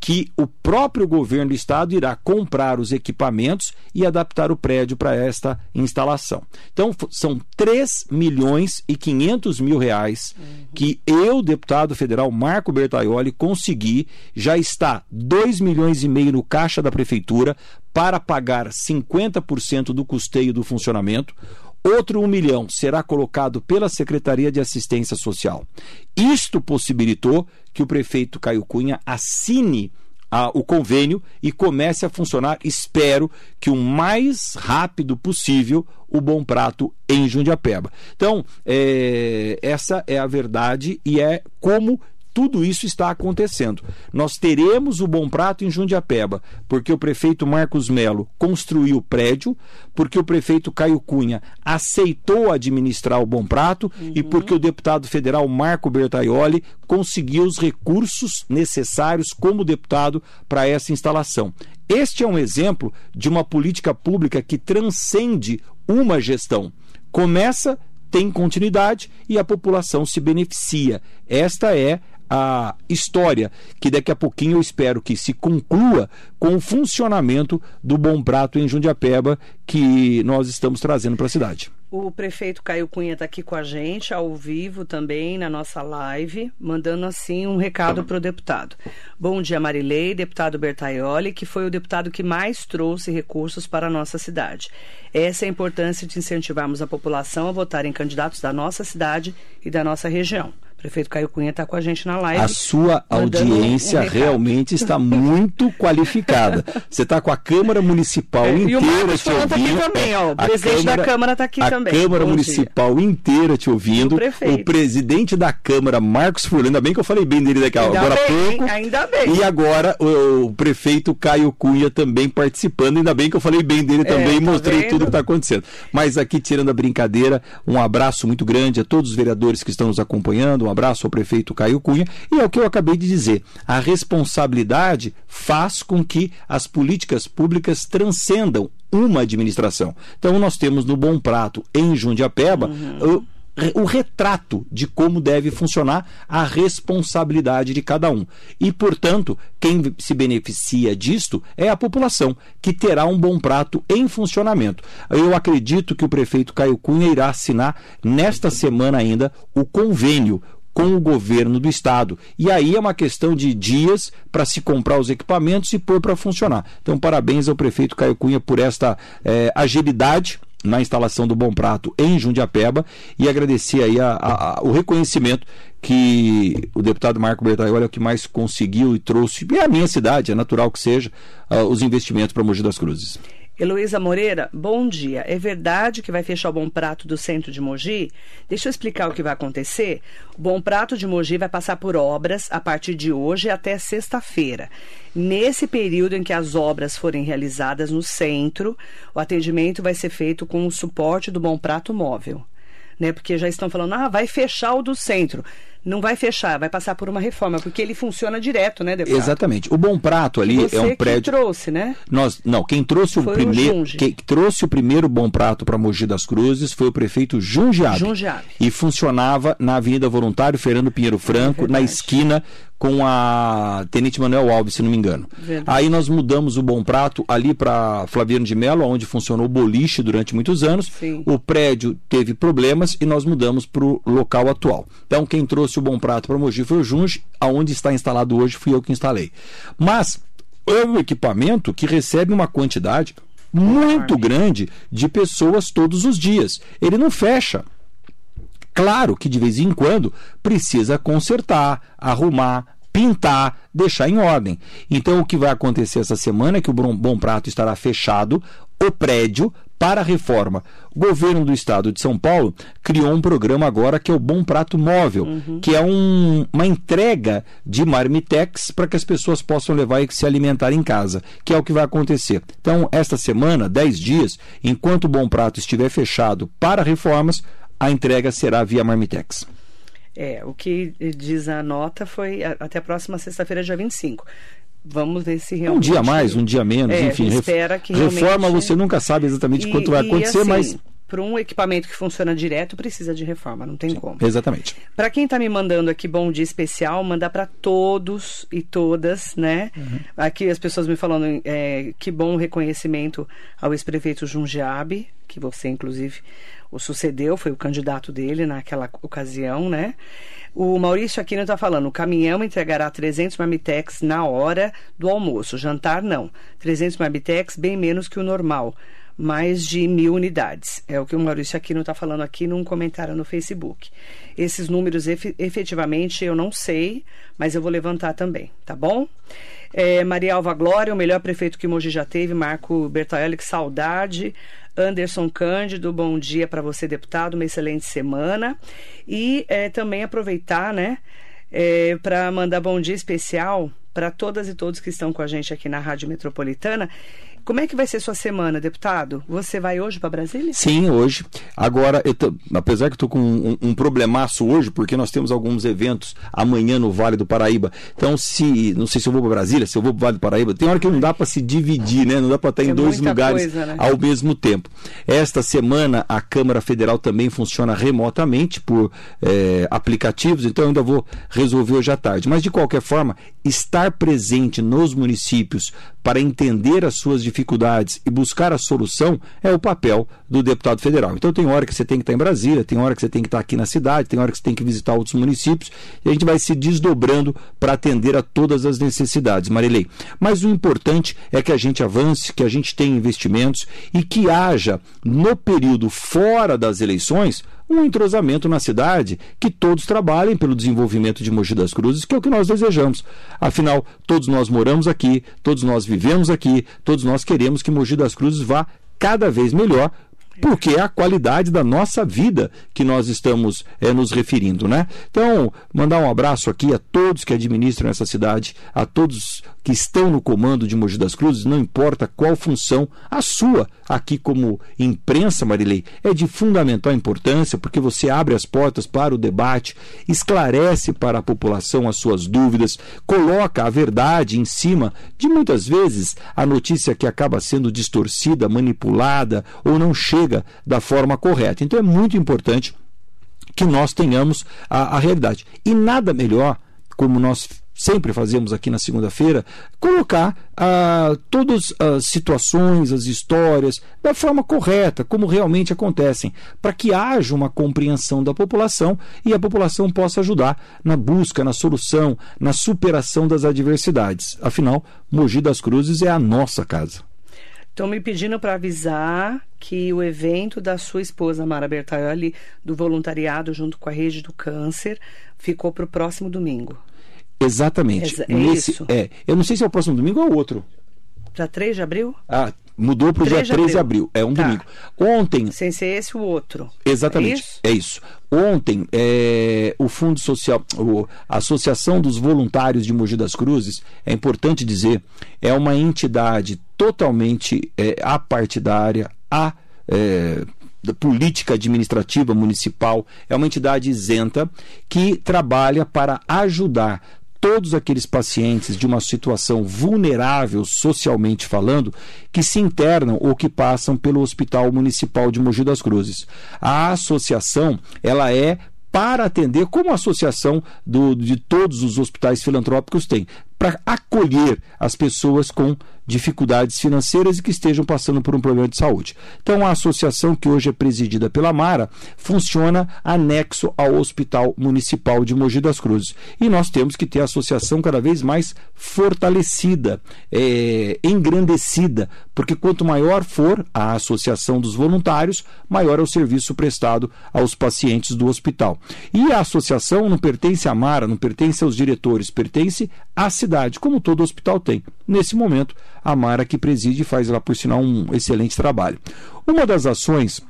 que o próprio governo do estado irá comprar os equipamentos e adaptar o prédio para esta instalação. Então, são 3 milhões e 500 mil reais que eu, deputado federal Marco Bertaioli, consegui. Já está 2 milhões e meio no caixa da prefeitura para pagar 50% do custeio do funcionamento. Outro um milhão será colocado pela Secretaria de Assistência Social. Isto possibilitou que o prefeito Caio Cunha assine a, o convênio e comece a funcionar, espero que o mais rápido possível, o Bom Prato em Jundiapeba. Então, é, essa é a verdade e é como tudo isso está acontecendo. Nós teremos o Bom Prato em Jundiapeba, porque o prefeito Marcos Melo construiu o prédio, porque o prefeito Caio Cunha aceitou administrar o Bom Prato uhum. e porque o deputado federal Marco Bertaioli conseguiu os recursos necessários como deputado para essa instalação. Este é um exemplo de uma política pública que transcende uma gestão. Começa tem continuidade e a população se beneficia. Esta é a história, que daqui a pouquinho eu espero que se conclua com o funcionamento do Bom Prato em Jundiapeba, que nós estamos trazendo para a cidade. O prefeito Caio Cunha está aqui com a gente, ao vivo também, na nossa live, mandando assim um recado para o deputado. Bom dia, Marilei, deputado Bertaioli, que foi o deputado que mais trouxe recursos para a nossa cidade. Essa é a importância de incentivarmos a população a votar em candidatos da nossa cidade e da nossa região prefeito Caio Cunha está com a gente na live. A sua audiência um realmente está muito qualificada. Você está com a Câmara Municipal é, inteira te ouvindo. Tá aqui também, ó. O presidente Câmara, da Câmara está aqui a também. A Câmara Bom Municipal dia. inteira te ouvindo. O, o, presidente da Câmara, Marcos Furlan, ainda bem que eu falei bem dele daqui ainda agora há pouco. Ainda bem. E agora o, o, prefeito Caio Cunha também participando. Ainda bem que eu falei bem dele também é, e tá mostrei vendo? tudo que está acontecendo. Mas aqui, tirando a brincadeira, um abraço muito grande a todos os vereadores que estão nos acompanhando. Um abraço ao prefeito Caio Cunha. E é o que eu acabei de dizer: a responsabilidade faz com que as políticas públicas transcendam uma administração. Então, nós temos no Bom Prato, em Jundiapeba, uhum o retrato de como deve funcionar a responsabilidade de cada um. E, portanto, quem se beneficia disto é a população, que terá um bom prato em funcionamento. Eu acredito que o prefeito Caio Cunha irá assinar nesta semana ainda o convênio com o governo do estado. E aí é uma questão de dias para se comprar os equipamentos e pôr para funcionar. Então, parabéns ao prefeito Caio Cunha por esta é, agilidade na instalação do Bom Prato em Jundiapeba e agradecer aí a, a, a, o reconhecimento que o deputado Marco Bertaioli é o que mais conseguiu e trouxe, e é a minha cidade, é natural que seja, uh, os investimentos para Mogi das Cruzes. Heloísa Moreira, bom dia. É verdade que vai fechar o Bom Prato do centro de Mogi? Deixa eu explicar o que vai acontecer. O Bom Prato de Mogi vai passar por obras a partir de hoje até sexta-feira. Nesse período em que as obras forem realizadas no centro, o atendimento vai ser feito com o suporte do Bom Prato Móvel. Né? Porque já estão falando, ah, vai fechar o do centro não vai fechar, vai passar por uma reforma, porque ele funciona direto, né, deputado? Exatamente. O Bom Prato ali Você é um prédio. Que trouxe, né? Nós, não, quem trouxe o primeiro, quem trouxe o primeiro Bom Prato para Mogi das Cruzes foi o prefeito Jundiabe. Jundiabe. E funcionava na Avenida Voluntário Fernando Pinheiro Franco, é na esquina com a Tenente Manuel Alves, se não me engano. Verdade. Aí nós mudamos o Bom Prato ali para Flaviano de Melo, onde funcionou o boliche durante muitos anos. Sim. O prédio teve problemas e nós mudamos para o local atual. Então quem trouxe o Bom Prato para Mogi foi o Junge, aonde está instalado hoje fui eu que instalei. Mas é um equipamento que recebe uma quantidade muito grande de pessoas todos os dias. Ele não fecha. Claro que de vez em quando precisa consertar, arrumar, pintar, deixar em ordem. Então o que vai acontecer essa semana é que o Bom Prato estará fechado, o prédio para a reforma. O governo do estado de São Paulo criou um programa agora que é o Bom Prato Móvel, uhum. que é um, uma entrega de marmitex para que as pessoas possam levar e se alimentar em casa, que é o que vai acontecer. Então, esta semana, 10 dias, enquanto o Bom Prato estiver fechado para reformas, a entrega será via marmitex. É, o que diz a nota foi até a próxima sexta-feira, dia 25 vamos ver se realmente. Um dia mais, um dia menos, é, enfim. Espera que reforma você nunca sabe exatamente e, quanto vai acontecer, assim, mas. Para um equipamento que funciona direto, precisa de reforma, não tem Sim, como. Exatamente. Para quem está me mandando aqui bom dia especial, mandar para todos e todas, né? Uhum. Aqui as pessoas me falando é, que bom reconhecimento ao ex-prefeito Jundiabe, que você, inclusive, o sucedeu, foi o candidato dele naquela ocasião, né? O Maurício Aquino está falando: o caminhão entregará 300 marmitex na hora do almoço. Jantar, não. 300 marmitex, bem menos que o normal. Mais de mil unidades. É o que o Maurício Aquino está falando aqui num comentário no Facebook. Esses números, efetivamente, eu não sei, mas eu vou levantar também, tá bom? É, Maria Alva Glória, o melhor prefeito que Mogi já teve, Marco Bertaelli, que saudade. Anderson Cândido, bom dia para você, deputado, uma excelente semana. E é, também aproveitar, né, é, para mandar bom dia especial para todas e todos que estão com a gente aqui na Rádio Metropolitana como é que vai ser sua semana, deputado? Você vai hoje para Brasília? Sim, hoje. Agora, tô, apesar que estou com um, um, problemaço hoje, porque nós temos alguns eventos amanhã no Vale do Paraíba. Então, se não sei se eu vou para Brasília, se eu vou para o Vale do Paraíba, tem hora que não dá para se dividir, né? Não dá para estar é em dois lugares coisa, né? ao mesmo tempo. Esta semana a Câmara Federal também funciona remotamente por é, aplicativos, então eu ainda vou resolver hoje à tarde. Mas de qualquer forma, estar presente nos municípios para entender as suas dificuldades e buscar a solução é o papel do deputado federal. Então tem hora que você tem que estar em Brasília, tem hora que você tem que estar aqui na cidade, tem hora que você tem que visitar outros municípios e a gente vai se desdobrando para atender a todas as necessidades, Marilei. Mas o importante é que a gente avance, que a gente tenha investimentos e que haja no período fora das eleições um entrosamento na cidade, que todos trabalhem pelo desenvolvimento de Mogi das Cruzes, que é o que nós desejamos. Afinal, todos nós moramos aqui, todos nós vivemos aqui, todos nós queremos que Mogi das Cruzes vá cada vez melhor porque é a qualidade da nossa vida que nós estamos é, nos referindo, né? Então, mandar um abraço aqui a todos que administram essa cidade, a todos que estão no comando de Mogi das Cruzes, não importa qual função, a sua aqui como imprensa, Marilei, é de fundamental importância, porque você abre as portas para o debate, esclarece para a população as suas dúvidas, coloca a verdade em cima de muitas vezes a notícia que acaba sendo distorcida, manipulada ou não chega da forma correta. Então é muito importante que nós tenhamos a, a realidade. E nada melhor, como nós sempre fazemos aqui na segunda-feira, colocar ah, todas as situações, as histórias, da forma correta, como realmente acontecem, para que haja uma compreensão da população e a população possa ajudar na busca, na solução, na superação das adversidades. Afinal, Mogi das Cruzes é a nossa casa. Estão me pedindo para avisar que o evento da sua esposa, Mara Bertaioli, do voluntariado junto com a Rede do Câncer, ficou para o próximo domingo. Exatamente. Exa é Nesse, isso? É. Eu não sei se é o próximo domingo ou outro. Para 3 de abril? Ah, mudou para o dia 13 de abril. É um tá. domingo. Ontem. Sem ser esse o outro. Exatamente. É isso. É isso. Ontem, é, o Fundo Social, a Associação dos Voluntários de Mogi das Cruzes, é importante dizer, é uma entidade totalmente é, apartidária, a. É, política administrativa municipal, é uma entidade isenta que trabalha para ajudar todos aqueles pacientes de uma situação vulnerável socialmente falando que se internam ou que passam pelo Hospital Municipal de Mogi das Cruzes. A associação, ela é para atender, como a associação do, de todos os hospitais filantrópicos tem, para acolher as pessoas com dificuldades financeiras e que estejam passando por um problema de saúde. Então, a associação, que hoje é presidida pela Mara, funciona anexo ao Hospital Municipal de Mogi das Cruzes. E nós temos que ter a associação cada vez mais fortalecida, é, engrandecida, porque quanto maior for a associação dos voluntários, maior é o serviço prestado aos pacientes do hospital. E a associação não pertence à Mara, não pertence aos diretores, pertence à cidade, como todo hospital tem. Nesse momento, a Mara que preside faz lá, por sinal, um excelente trabalho. Uma das ações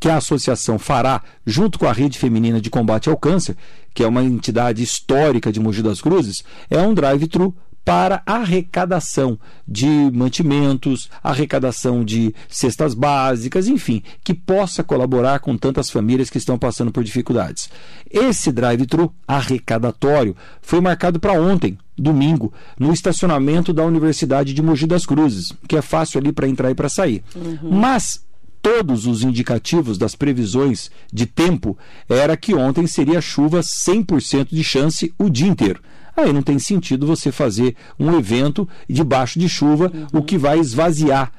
que a associação fará junto com a Rede Feminina de Combate ao Câncer, que é uma entidade histórica de Mogi das Cruzes, é um drive-thru para arrecadação de mantimentos, arrecadação de cestas básicas, enfim, que possa colaborar com tantas famílias que estão passando por dificuldades. Esse drive-thru arrecadatório foi marcado para ontem, domingo, no estacionamento da Universidade de Mogi das Cruzes, que é fácil ali para entrar e para sair. Uhum. Mas todos os indicativos das previsões de tempo era que ontem seria chuva 100% de chance o dia inteiro aí não tem sentido você fazer um evento debaixo de chuva, uhum. o que vai esvaziar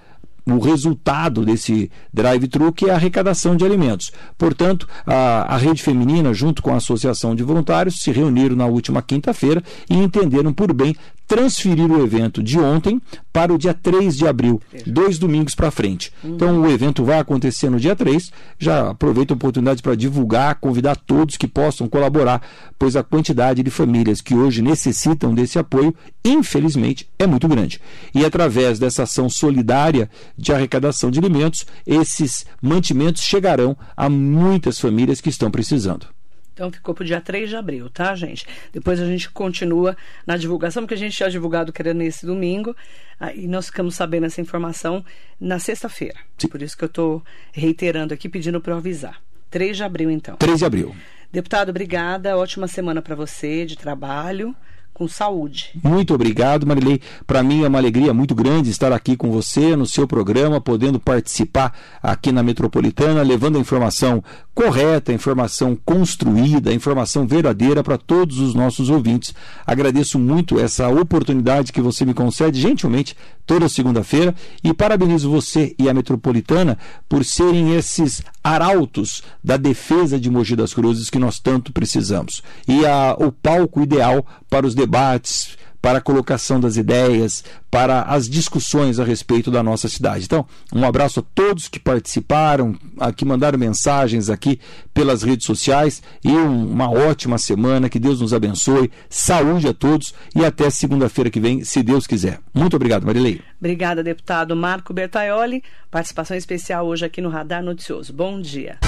o resultado desse drive-thru, que é a arrecadação de alimentos. Portanto, a, a Rede Feminina, junto com a Associação de Voluntários, se reuniram na última quinta-feira e entenderam por bem transferir o evento de ontem para o dia 3 de abril, dois domingos para frente. Então o evento vai acontecer no dia 3. Já aproveito a oportunidade para divulgar, convidar todos que possam colaborar, pois a quantidade de famílias que hoje necessitam desse apoio, infelizmente, é muito grande. E através dessa ação solidária de arrecadação de alimentos, esses mantimentos chegarão a muitas famílias que estão precisando. Então ficou para o dia 3 de abril, tá, gente? Depois a gente continua na divulgação, porque a gente tinha divulgado que era nesse domingo, e nós ficamos sabendo essa informação na sexta-feira. Por isso que eu estou reiterando aqui, pedindo para avisar. 3 de abril, então. 3 de abril. Deputado, obrigada. Ótima semana para você de trabalho com saúde. Muito obrigado, Marilei. Para mim é uma alegria muito grande estar aqui com você no seu programa, podendo participar aqui na Metropolitana, levando a informação correta, a informação construída, a informação verdadeira para todos os nossos ouvintes. Agradeço muito essa oportunidade que você me concede gentilmente toda segunda-feira e parabenizo você e a Metropolitana por serem esses arautos da defesa de Mogi das Cruzes que nós tanto precisamos. E a, o palco ideal para os debates, para a colocação das ideias, para as discussões a respeito da nossa cidade. Então, um abraço a todos que participaram, que mandaram mensagens aqui pelas redes sociais e uma ótima semana, que Deus nos abençoe, saúde a todos e até segunda-feira que vem, se Deus quiser. Muito obrigado, Marilei. Obrigada, deputado Marco Bertaioli. Participação especial hoje aqui no Radar Noticioso. Bom dia.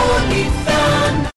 for me.